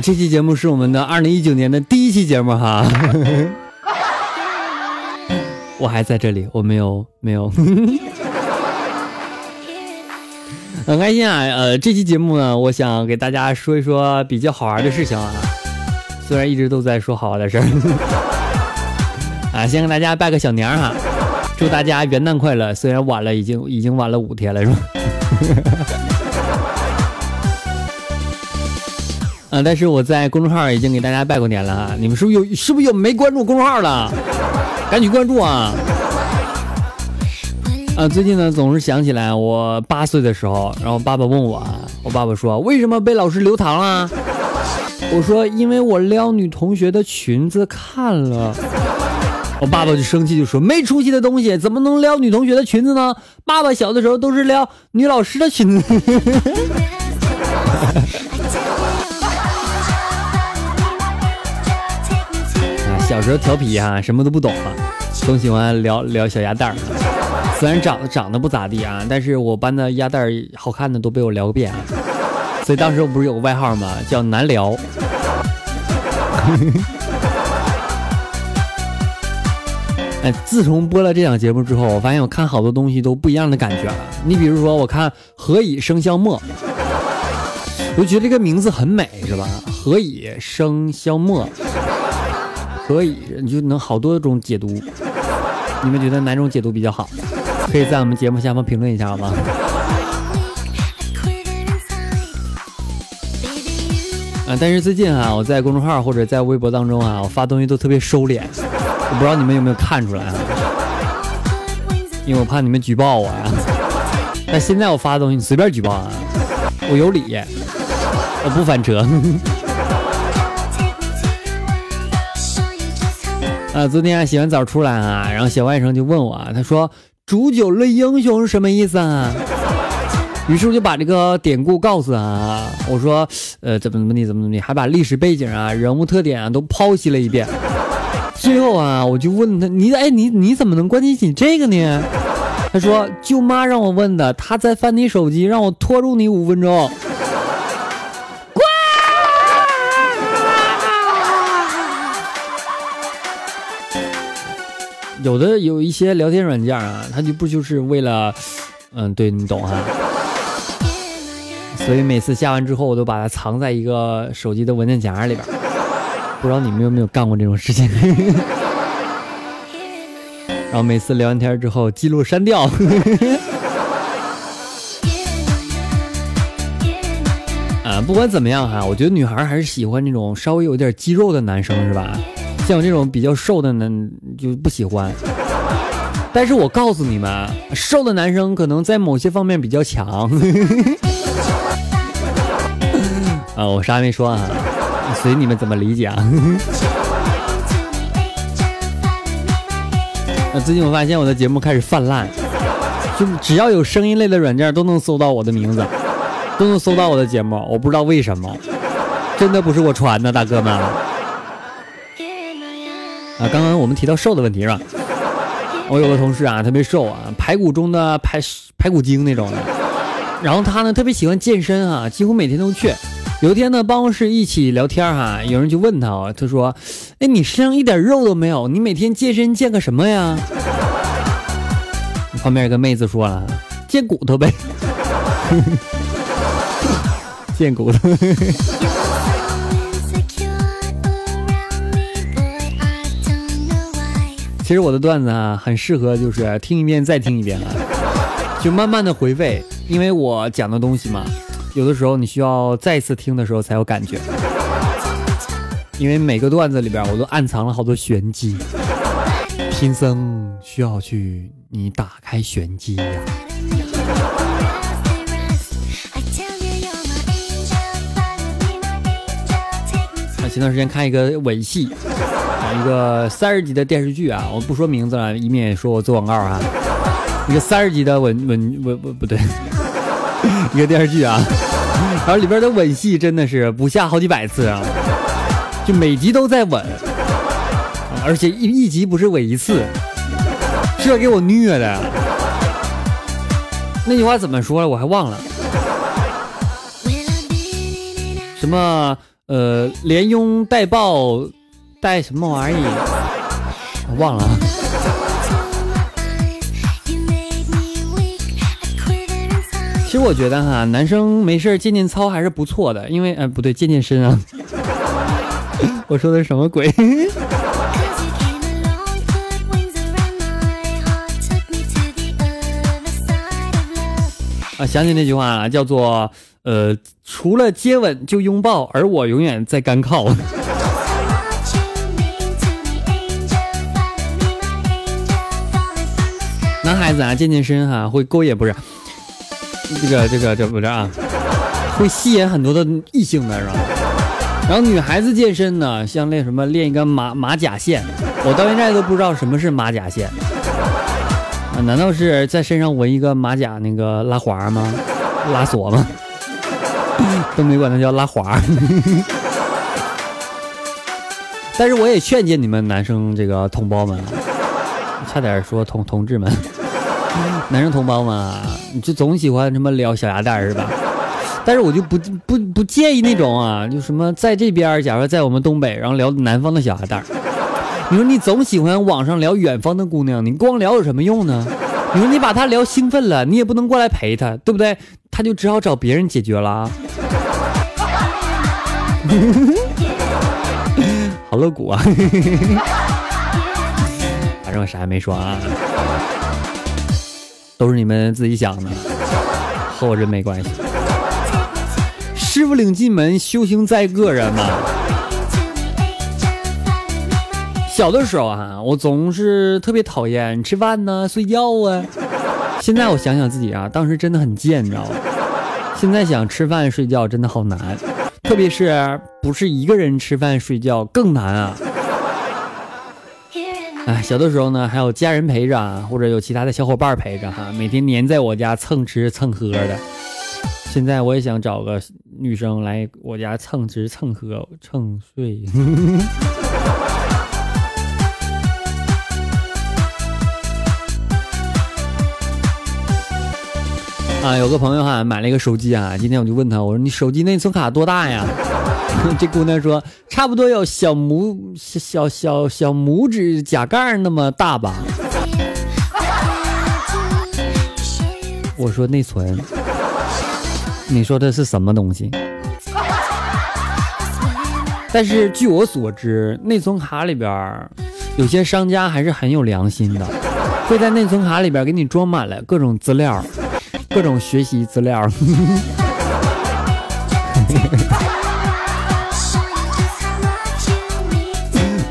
这期节目是我们的二零一九年的第一期节目哈。我还在这里，我没有没有。很开心啊！呃，这期节目呢，我想给大家说一说比较好玩的事情啊。虽然一直都在说好玩的事儿，啊，先给大家拜个小年哈，祝大家元旦快乐！虽然晚了，已经已经晚了五天了，是吧？但是我在公众号已经给大家拜过年了哈。你们是不是有是不是有没关注公众号的？赶紧关注啊！啊，最近呢总是想起来我八岁的时候，然后爸爸问我啊，我爸爸说为什么被老师留堂了？我说因为我撩女同学的裙子看了。我爸爸就生气就说没出息的东西，怎么能撩女同学的裙子呢？爸爸小的时候都是撩女老师的裙子。小时候调皮哈，什么都不懂啊，总喜欢聊聊小鸭蛋儿。虽然长得长得不咋地啊，但是我班的鸭蛋儿好看的都被我聊个遍，所以当时我不是有个外号吗？叫难聊。哎，自从播了这档节目之后，我发现我看好多东西都不一样的感觉了。你比如说，我看何以笙箫默，我觉得这个名字很美，是吧？何以笙箫默，何以你就能好多种解读，你们觉得哪种解读比较好？可以在我们节目下方评论一下，好吗？啊，但是最近啊，我在公众号或者在微博当中啊，我发东西都特别收敛，我不知道你们有没有看出来啊？因为我怕你们举报我呀。但现在我发的东西你随便举报啊，我有理，我不翻车。啊，昨天洗完澡出来啊，然后小外甥就问我，他说。煮酒论英雄是什么意思啊？于是我就把这个典故告诉他，我说，呃，怎么怎么地，怎么怎么地，还把历史背景啊、人物特点啊都剖析了一遍。最后啊，我就问他，你哎，你你怎么能关心起这个呢？他说，舅妈让我问的，她在翻你手机，让我拖住你五分钟。有的有一些聊天软件啊，它就不就是为了，嗯，对你懂哈。所以每次下完之后，我都把它藏在一个手机的文件夹里边。不知道你们有没有干过这种事情？然后每次聊完天之后，记录删掉。啊，不管怎么样哈，我觉得女孩还是喜欢那种稍微有点肌肉的男生，是吧？像我这种比较瘦的呢，就不喜欢。但是我告诉你们，瘦的男生可能在某些方面比较强。啊，我啥也没说啊，随你们怎么理解啊。那 最近我发现我的节目开始泛滥，就只要有声音类的软件都能搜到我的名字，都能搜到我的节目，我不知道为什么，真的不是我传的，大哥们。啊，刚刚我们提到瘦的问题是吧？我有个同事啊，特别瘦啊，排骨中的排排骨精那种的。然后他呢，特别喜欢健身啊，几乎每天都去。有一天呢，办公室一起聊天哈，有人就问他啊，他说：“哎，你身上一点肉都没有，你每天健身健个什么呀？”旁边一个妹子说了：“健骨头呗，健骨头。”其实我的段子啊，很适合就是听一遍再听一遍啊，就慢慢的回味，因为我讲的东西嘛，有的时候你需要再次听的时候才有感觉，因为每个段子里边我都暗藏了好多玄机，贫僧需要去你打开玄机呀。前段时间看一个吻戏，一个三十集的电视剧啊，我不说名字了，以免说我做广告啊。一个三十集的吻吻吻吻不对，一个电视剧啊，然后里边的吻戏真的是不下好几百次啊，就每集都在吻，而且一一集不是吻一次，这给我虐的。那句话怎么说了？我还忘了。什么？呃，连拥带抱，带什么玩意？儿忘了。其实我觉得哈，男生没事健健操还是不错的，因为呃不对，健健身啊。我说的是什么鬼？啊，想起那句话了，叫做。呃，除了接吻就拥抱，而我永远在干靠。男孩子啊，健健身哈，会勾引不是？这个这个这不是啊，会吸引很多的异性的是吧？然后女孩子健身呢，像练什么练一个马马甲线，我到现在都不知道什么是马甲线啊？难道是在身上纹一个马甲那个拉环吗？拉锁吗？东北管那叫拉滑，但是我也劝诫你们男生这个同胞们，差点说同同志们，男生同胞们啊，你就总喜欢什么撩小鸭蛋是吧？但是我就不不不介意那种啊，就什么在这边，假如在我们东北，然后聊南方的小鸭蛋，你说你总喜欢网上聊远方的姑娘，你光聊有什么用呢？你说你把他聊兴奋了，你也不能过来陪他，对不对？他就只好找别人解决了。好露骨啊！反正我啥也没说啊，都是你们自己想的，和我真没关系。师傅领进门，修行在个人嘛。小的时候啊，我总是特别讨厌吃饭呢、睡觉啊。现在我想想自己啊，当时真的很贱，你知道吗？现在想吃饭睡觉真的好难。特别是不是一个人吃饭睡觉更难啊！哎，小的时候呢，还有家人陪着啊，或者有其他的小伙伴陪着哈，每天黏在我家蹭吃蹭喝的。现在我也想找个女生来我家蹭吃蹭喝蹭睡。啊，有个朋友哈买了一个手机啊，今天我就问他，我说你手机内存卡多大呀？这姑娘说差不多有小拇小小小拇指甲盖那么大吧。我说内存，你说的是什么东西？但是据我所知，内存卡里边有些商家还是很有良心的，会在内存卡里边给你装满了各种资料。各种学习资料，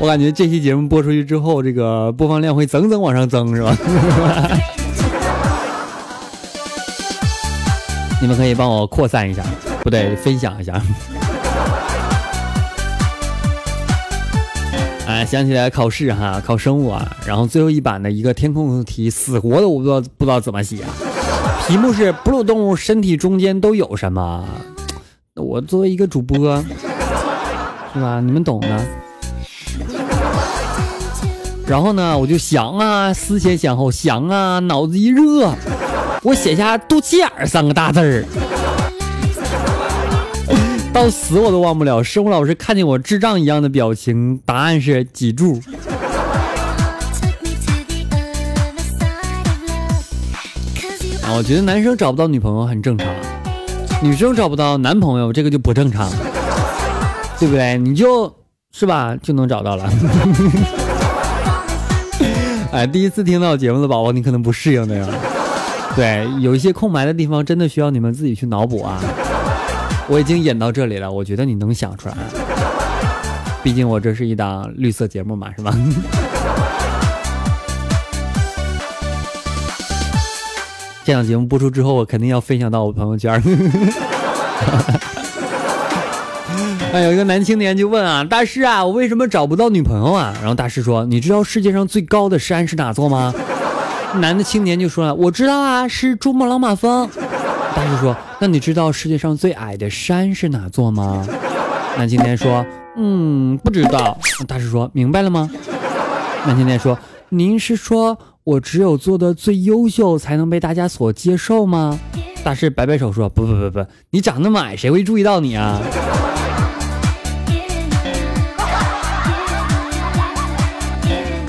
我感觉这期节目播出去之后，这个播放量会整整往上增，是吧？你们可以帮我扩散一下，不对，分享一下。哎，想起来考试哈，考生物啊，然后最后一版的一个填空题，死活的我不知道不知道怎么写。题目是哺乳动物身体中间都有什么？那我作为一个主播，是吧？你们懂的。然后呢，我就想啊，思前想后想啊，脑子一热，我写下肚脐眼三个大字儿。到死我都忘不了，生物老师看见我智障一样的表情，答案是脊柱。我觉得男生找不到女朋友很正常，女生找不到男朋友这个就不正常，对不对？你就是吧，就能找到了。哎，第一次听到节目的宝宝，你可能不适应的呀。对，有一些空白的地方，真的需要你们自己去脑补啊。我已经演到这里了，我觉得你能想出来。毕竟我这是一档绿色节目嘛，是吧？这档节目播出之后，我肯定要分享到我朋友圈。哎，有一个男青年就问啊，大师啊，我为什么找不到女朋友啊？然后大师说，你知道世界上最高的山是哪座吗？男的青年就说了，我知道啊，是珠穆朗玛峰。大师说，那你知道世界上最矮的山是哪座吗？男青年说，嗯，不知道。大师说，明白了吗？男青年说，您是说我只有做的最优秀才能被大家所接受吗？大师摆摆手说，不不不不，你长那么矮，谁会注意到你啊？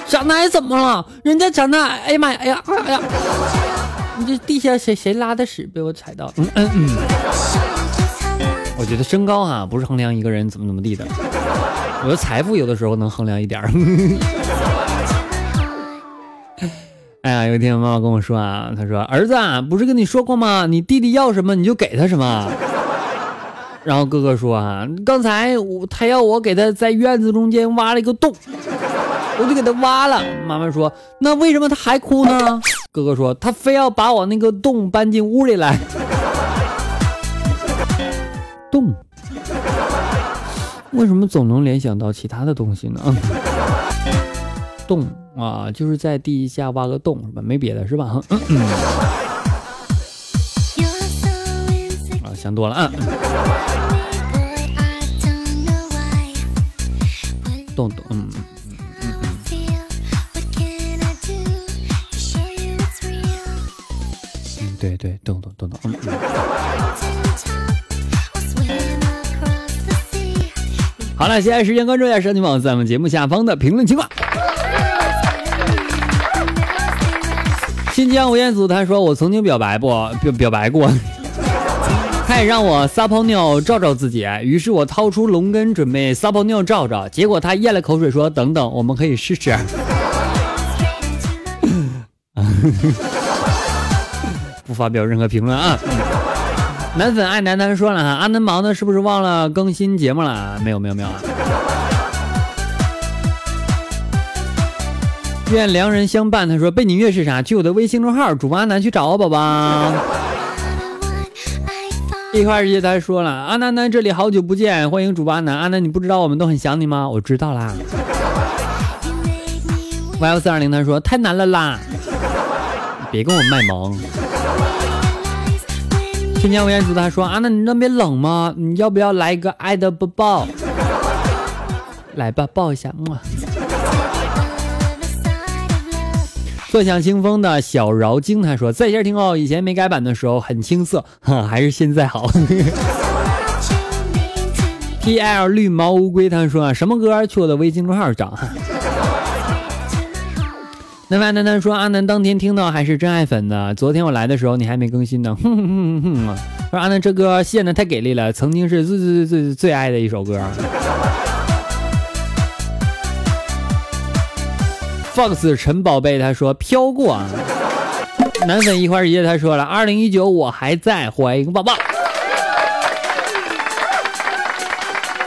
长得矮怎么了？人家长得矮，哎呀妈呀，哎呀，哎呀，你这地下谁谁拉的屎被我踩到？嗯嗯嗯。我觉得身高啊，不是衡量一个人怎么怎么地的。我的财富有的时候能衡量一点儿。哎呀，有一天妈妈跟我说啊，她说：“儿子，不是跟你说过吗？你弟弟要什么你就给他什么。”然后哥哥说啊，刚才我他要我给他在院子中间挖了一个洞。我就给他挖了。妈妈说：“那为什么他还哭呢？”哥哥说：“他非要把我那个洞搬进屋里来。”洞？为什么总能联想到其他的东西呢？洞啊，就是在地下挖个洞是吧？没别的是吧？啊，想多了啊。洞洞，嗯。对对，洞洞洞洞，嗯。好了，现在时间关注一下神奇网在我们节目下方的评论情况。新疆吴彦祖他说：“我曾经表白不表表白过，他也让我撒泡尿照照自己，于是我掏出龙根准备撒泡尿照照，结果他咽了口水说：等等，我们可以试试。”不发表任何评论啊！男粉爱男男说了哈，阿南忙的是不是忘了更新节目了？没有没有没有啊！愿良人相伴，他说背景音乐是啥？去我的微信公众号主播阿南去找我宝宝。一块儿他说了，阿南南这里好久不见，欢迎主播阿南。阿南你不知道我们都很想你吗？我知道啦。Y 四二零他说太难了啦，别跟我卖萌。春江无言主他说：“阿南你那边冷吗？你要不要来一个爱的抱抱？来吧，抱一下。”哇！坐享清风的小饶经他说：“在线听哦，以前没改版的时候很青涩，哈，还是现在好。”T L 绿毛乌龟他说：“什么歌？去我的微信公众号找。”那万丹丹说：“阿南当天听到还是真爱粉呢。昨天我来的时候你还没更新呢。”哼哼哼哼哼！说阿南这歌献的太给力了，曾经是最最最最最爱的一首歌。Fox 陈宝贝他说飘过啊。男粉一花一叶他说了：“二零一九我还在，欢迎抱抱。”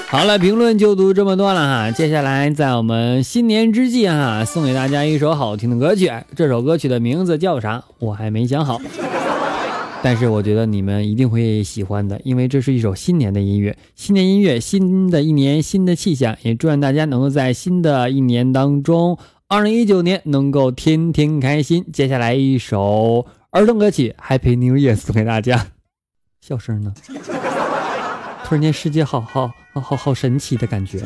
好了，评论就读这么多了哈。接下来在我们新年之际哈，送给大家一首好听的歌曲。这首歌曲的名字叫啥？我还没想好。但是我觉得你们一定会喜欢的，因为这是一首新年的音乐。新年音乐，新的一年，新的气象。也祝愿大家能够在新的一年当中，二零一九年能够天天开心。接下来一首儿童歌曲《Happy New Year》送给大家。笑声呢？突然间，世界好好好好好神奇的感觉。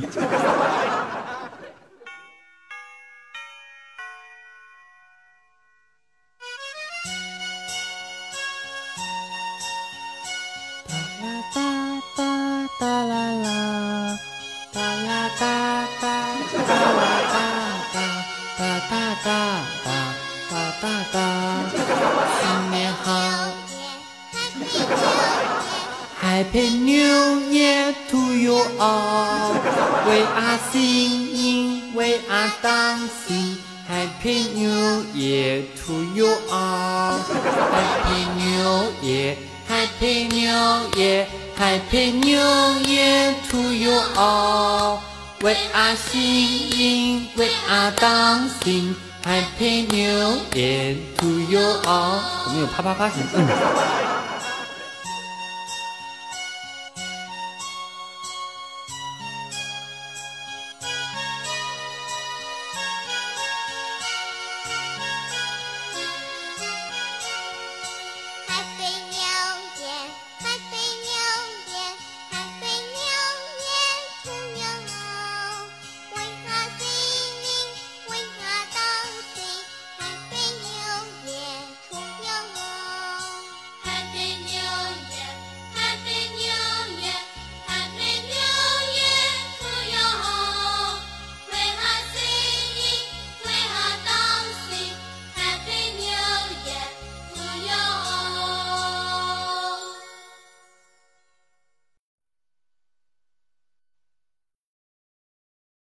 Singing, we are dancing. Happy New Year to you all。我们有啪啪啪声，嗯。